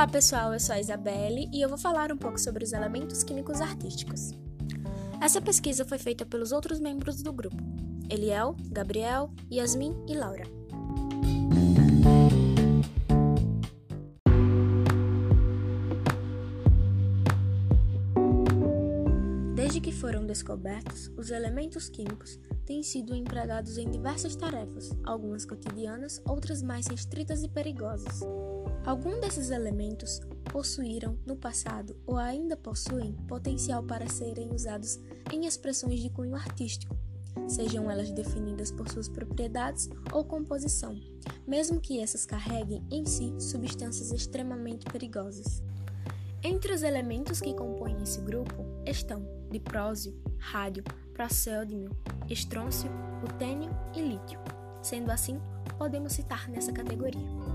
Olá pessoal, eu sou a Isabelle e eu vou falar um pouco sobre os elementos químicos artísticos. Essa pesquisa foi feita pelos outros membros do grupo: Eliel, Gabriel, Yasmin e Laura. Desde que foram descobertos, os elementos químicos têm sido empregados em diversas tarefas, algumas cotidianas, outras mais restritas e perigosas. Alguns desses elementos possuíram no passado ou ainda possuem potencial para serem usados em expressões de cunho artístico, sejam elas definidas por suas propriedades ou composição, mesmo que essas carreguem em si substâncias extremamente perigosas. Entre os elementos que compõem esse grupo estão diprósio, rádio, procéldimio, estrôncio, rutênio e lítio. Sendo assim, podemos citar nessa categoria.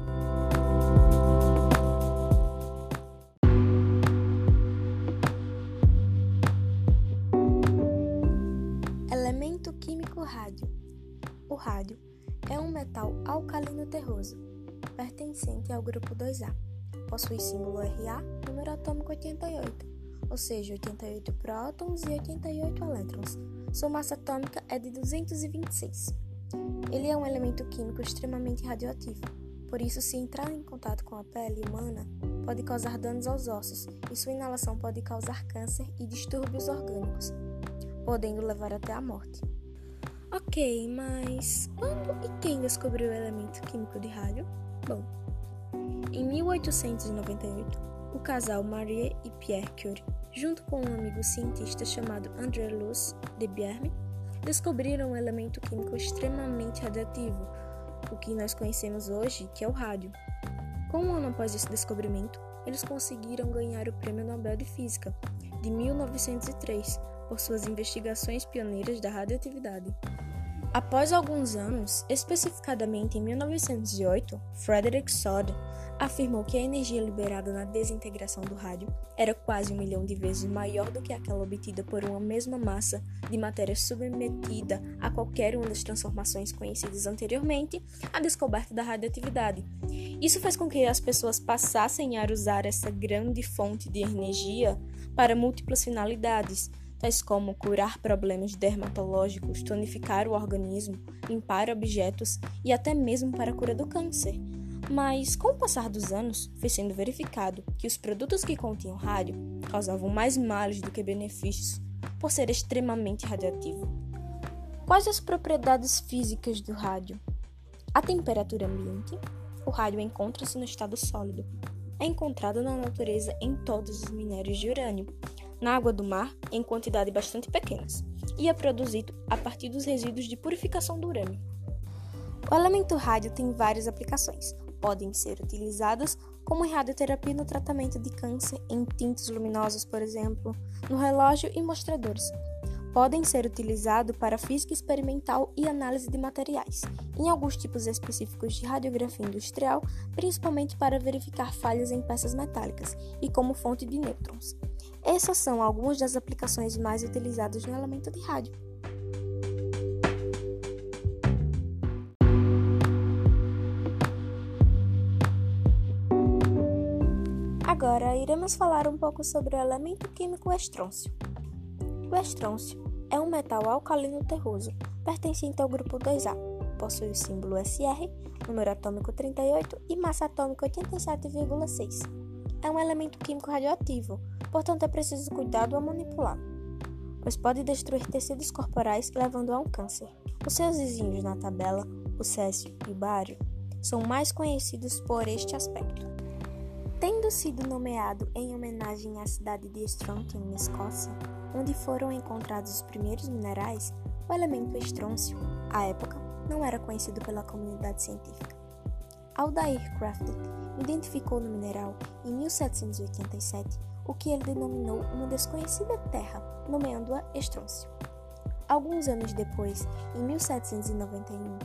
Rádio é um metal alcalino terroso, pertencente ao grupo 2A. Possui símbolo Ra, número atômico 88, ou seja, 88 prótons e 88 elétrons. Sua massa atômica é de 226. Ele é um elemento químico extremamente radioativo, por isso, se entrar em contato com a pele humana, pode causar danos aos ossos e sua inalação pode causar câncer e distúrbios orgânicos, podendo levar até a morte. Ok, mas quando e quem descobriu o elemento químico de rádio? Bom, em 1898, o casal Marie e Pierre Curie, junto com um amigo cientista chamado André Luz de Bierme, descobriram um elemento químico extremamente radioativo o que nós conhecemos hoje, que é o rádio. Com um ano após esse descobrimento, eles conseguiram ganhar o Prêmio Nobel de Física de 1903 por suas investigações pioneiras da radioatividade. Após alguns anos, especificadamente em 1908, Frederick Soddy afirmou que a energia liberada na desintegração do rádio era quase um milhão de vezes maior do que aquela obtida por uma mesma massa de matéria submetida a qualquer uma das transformações conhecidas anteriormente à descoberta da radioatividade. Isso fez com que as pessoas passassem a usar essa grande fonte de energia para múltiplas finalidades, tais como curar problemas dermatológicos, tonificar o organismo, limpar objetos e até mesmo para a cura do câncer. Mas, com o passar dos anos, foi sendo verificado que os produtos que continham rádio causavam mais males do que benefícios, por ser extremamente radioativo. Quais as propriedades físicas do rádio? A temperatura ambiente. O rádio encontra-se no estado sólido. É encontrado na natureza em todos os minérios de urânio, na água do mar em quantidades bastante pequenas, e é produzido a partir dos resíduos de purificação do urânio. O elemento rádio tem várias aplicações, podem ser utilizadas como radioterapia no tratamento de câncer em tintes luminosos, por exemplo, no relógio e mostradores. Podem ser utilizados para física experimental e análise de materiais, em alguns tipos específicos de radiografia industrial, principalmente para verificar falhas em peças metálicas e como fonte de nêutrons. Essas são algumas das aplicações mais utilizadas no elemento de rádio. Agora iremos falar um pouco sobre o elemento químico estrôncio. O estrôncio é um metal alcalino terroso, pertencente ao grupo 2A. Possui o símbolo SR, número atômico 38 e massa atômica 87,6. É um elemento químico radioativo, portanto é preciso cuidado ao manipulá-lo, pois pode destruir tecidos corporais levando a um câncer. Os seus vizinhos na tabela, o césio e o bário, são mais conhecidos por este aspecto. Tendo sido nomeado em homenagem à cidade de Strontium, na Escócia, onde foram encontrados os primeiros minerais, o elemento estrôncio, à época, não era conhecido pela comunidade científica. Aldair Crafted identificou no mineral, em 1787, o que ele denominou uma desconhecida terra, nomeando-a estrôncio. Alguns anos depois, em 1791,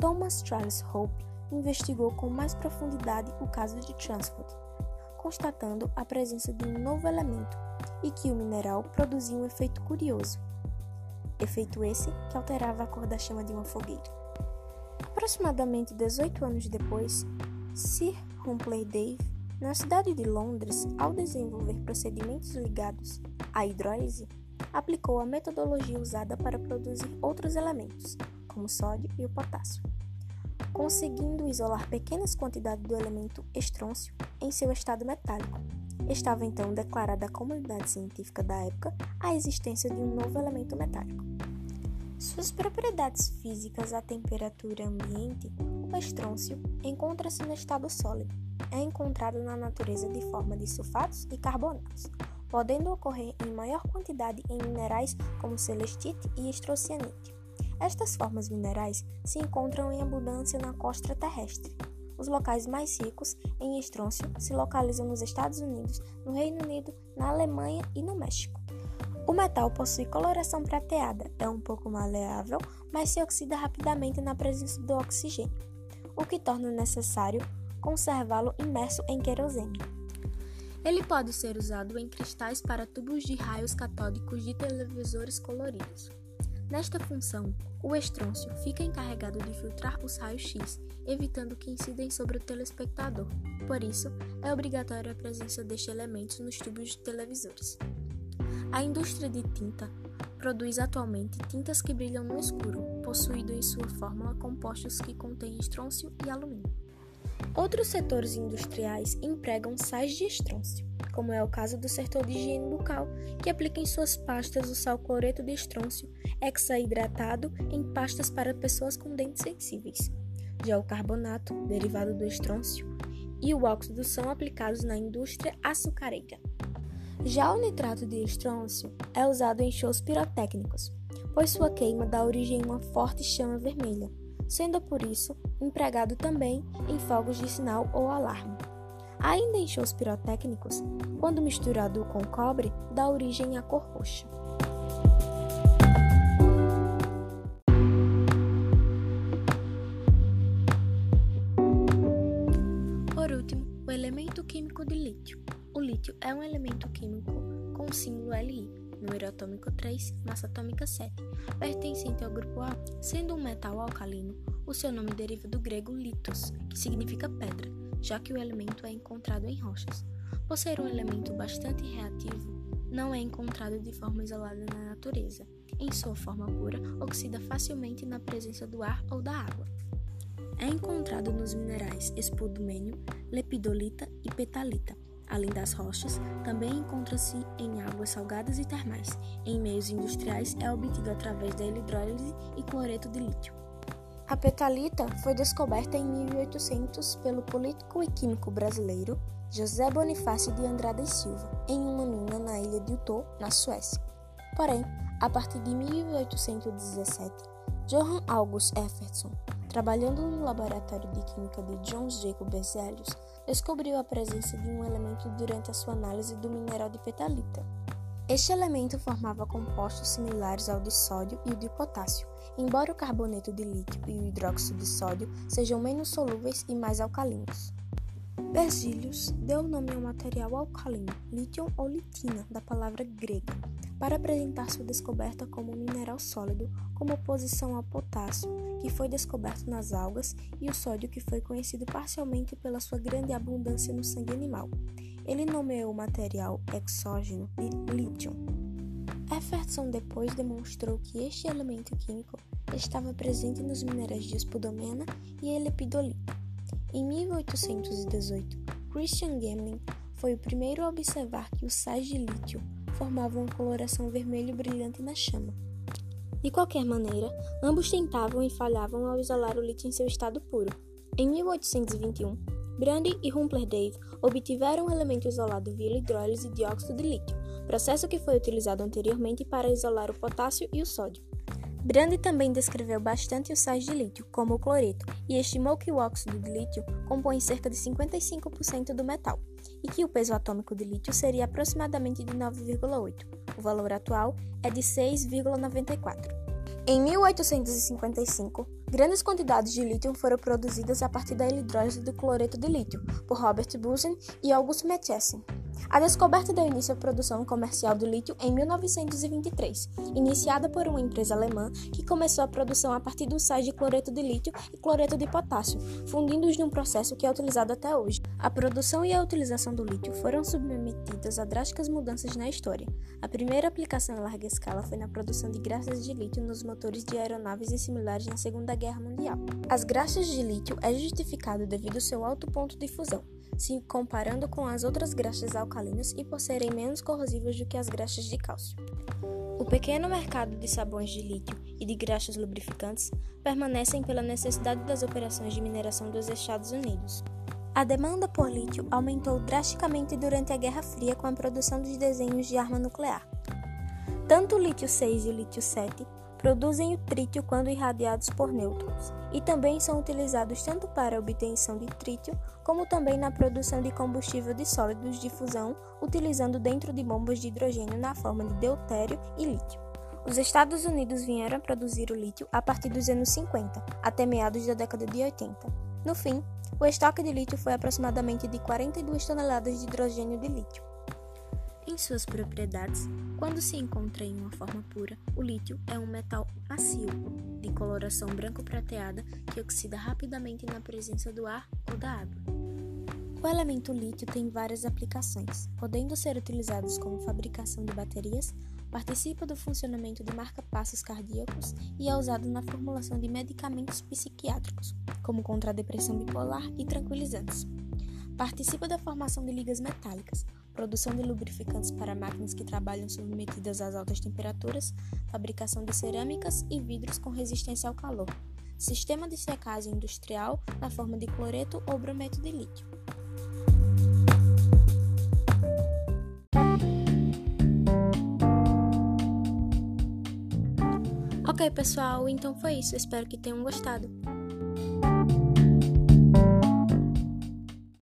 Thomas Charles Hope investigou com mais profundidade o caso de Transford constatando a presença de um novo elemento e que o mineral produzia um efeito curioso. Efeito esse que alterava a cor da chama de uma fogueira. Aproximadamente 18 anos depois, Sir Humpley Davy, Na cidade de Londres, ao desenvolver procedimentos ligados à hidrólise, aplicou a metodologia usada para produzir outros elementos, como o sódio e o potássio, conseguindo isolar pequenas quantidades do elemento estrôncio em seu estado metálico. Estava então declarada à comunidade científica da época a existência de um novo elemento metálico. Suas propriedades físicas à temperatura ambiente, o estrôncio encontra-se no estado sólido. É encontrado na natureza de forma de sulfatos e carbonatos, podendo ocorrer em maior quantidade em minerais como celestite e estrocianite. Estas formas minerais se encontram em abundância na costa terrestre. Os locais mais ricos em estrôncio se localizam nos Estados Unidos, no Reino Unido, na Alemanha e no México. O metal possui coloração prateada, é um pouco maleável, mas se oxida rapidamente na presença do oxigênio, o que torna necessário conservá-lo imerso em querosene. Ele pode ser usado em cristais para tubos de raios catódicos de televisores coloridos. Nesta função, o estrôncio fica encarregado de filtrar os raios X, evitando que incidem sobre o telespectador. Por isso, é obrigatória a presença deste elemento nos tubos de televisores. A indústria de tinta produz atualmente tintas que brilham no escuro, possuindo em sua fórmula compostos que contêm estrôncio e alumínio. Outros setores industriais empregam sais de estrôncio, como é o caso do setor de higiene bucal, que aplica em suas pastas o sal cloreto de estrôncio hexaidratado em pastas para pessoas com dentes sensíveis. Já o carbonato, derivado do estrôncio, e o óxido são aplicados na indústria açucareira. Já o nitrato de estrôncio é usado em shows pirotécnicos, pois sua queima dá origem a uma forte chama vermelha, sendo por isso empregado também em fogos de sinal ou alarme. Ainda em shows pirotécnicos, quando misturado com cobre, dá origem à cor roxa. Por último, o elemento químico de lítio. O lítio é um elemento químico com símbolo Li, número atômico 3, massa atômica 7, pertencente ao grupo A. Sendo um metal alcalino, o seu nome deriva do grego litos, que significa pedra, já que o elemento é encontrado em rochas. Por ser um elemento bastante reativo, não é encontrado de forma isolada na natureza. Em sua forma pura, oxida facilmente na presença do ar ou da água. É encontrado nos minerais espudumênio, lepidolita e petalita, Além das rochas, também encontra-se em águas salgadas e termais. Em meios industriais é obtido através da hidrólise e cloreto de lítio. A petalita foi descoberta em 1800 pelo político e químico brasileiro José Bonifácio de Andrade e Silva, em uma mina na ilha de Utah, na Suécia. Porém, a partir de 1817, Johann August Efferson, trabalhando no laboratório de química de John Jacob Berzelius, descobriu a presença de um elemento durante a sua análise do mineral de petalita. Este elemento formava compostos similares ao de sódio e de potássio, embora o carboneto de lítio e o hidróxido de sódio sejam menos solúveis e mais alcalinos. Berzelius deu o nome ao material alcalino, lítio ou litina, da palavra grega, para apresentar sua descoberta como um mineral sólido, como oposição ao potássio, que foi descoberto nas algas, e o sódio, que foi conhecido parcialmente pela sua grande abundância no sangue animal. Ele nomeou o material exógeno de lítio. Efferson depois demonstrou que este elemento químico estava presente nos minerais de espodomena e lepidolita. Em 1818, Christian Gemling foi o primeiro a observar que os sais de lítio formavam uma coloração vermelho brilhante na chama. De qualquer maneira, ambos tentavam e falhavam ao isolar o lítio em seu estado puro. Em 1821, Brandy e Humperdinck obtiveram um elemento isolado via hidrólise de óxido de lítio, processo que foi utilizado anteriormente para isolar o potássio e o sódio. Brandy também descreveu bastante os sais de lítio, como o cloreto, e estimou que o óxido de lítio compõe cerca de 55% do metal, e que o peso atômico de lítio seria aproximadamente de 9,8. O valor atual é de 6,94. Em 1855, grandes quantidades de lítio foram produzidas a partir da hidrólise do cloreto de lítio por Robert Bunsen e August Mathiesen. A descoberta deu início à produção comercial do lítio em 1923, iniciada por uma empresa alemã que começou a produção a partir dos sais de cloreto de lítio e cloreto de potássio, fundindo-os num processo que é utilizado até hoje. A produção e a utilização do lítio foram submetidas a drásticas mudanças na história. A primeira aplicação em larga escala foi na produção de graxas de lítio nos motores de aeronaves e similares na Segunda Guerra Mundial. As graxas de lítio é justificado devido ao seu alto ponto de fusão, se comparando com as outras graxas alcalinas e por serem menos corrosivas do que as graxas de cálcio. O pequeno mercado de sabões de lítio e de graxas lubrificantes permanecem pela necessidade das operações de mineração dos Estados Unidos. A demanda por lítio aumentou drasticamente durante a Guerra Fria com a produção dos desenhos de arma nuclear. Tanto o lítio 6 e o lítio 7 produzem o trítio quando irradiados por nêutrons, e também são utilizados tanto para a obtenção de trítio, como também na produção de combustível de sólidos de fusão, utilizando dentro de bombas de hidrogênio na forma de deutério e lítio. Os Estados Unidos vieram a produzir o lítio a partir dos anos 50, até meados da década de 80. No fim, o estoque de lítio foi aproximadamente de 42 toneladas de hidrogênio de lítio. Em suas propriedades, quando se encontra em uma forma pura, o lítio é um metal macio, de coloração branco-prateada que oxida rapidamente na presença do ar ou da água. O elemento lítio tem várias aplicações, podendo ser utilizados como fabricação de baterias, participa do funcionamento de marca-passos cardíacos e é usado na formulação de medicamentos psiquiátricos, como contra a depressão bipolar e tranquilizantes. Participa da formação de ligas metálicas, produção de lubrificantes para máquinas que trabalham submetidas às altas temperaturas, fabricação de cerâmicas e vidros com resistência ao calor, sistema de secagem industrial na forma de cloreto ou brometo de lítio. Ok, pessoal, então foi isso. Espero que tenham gostado.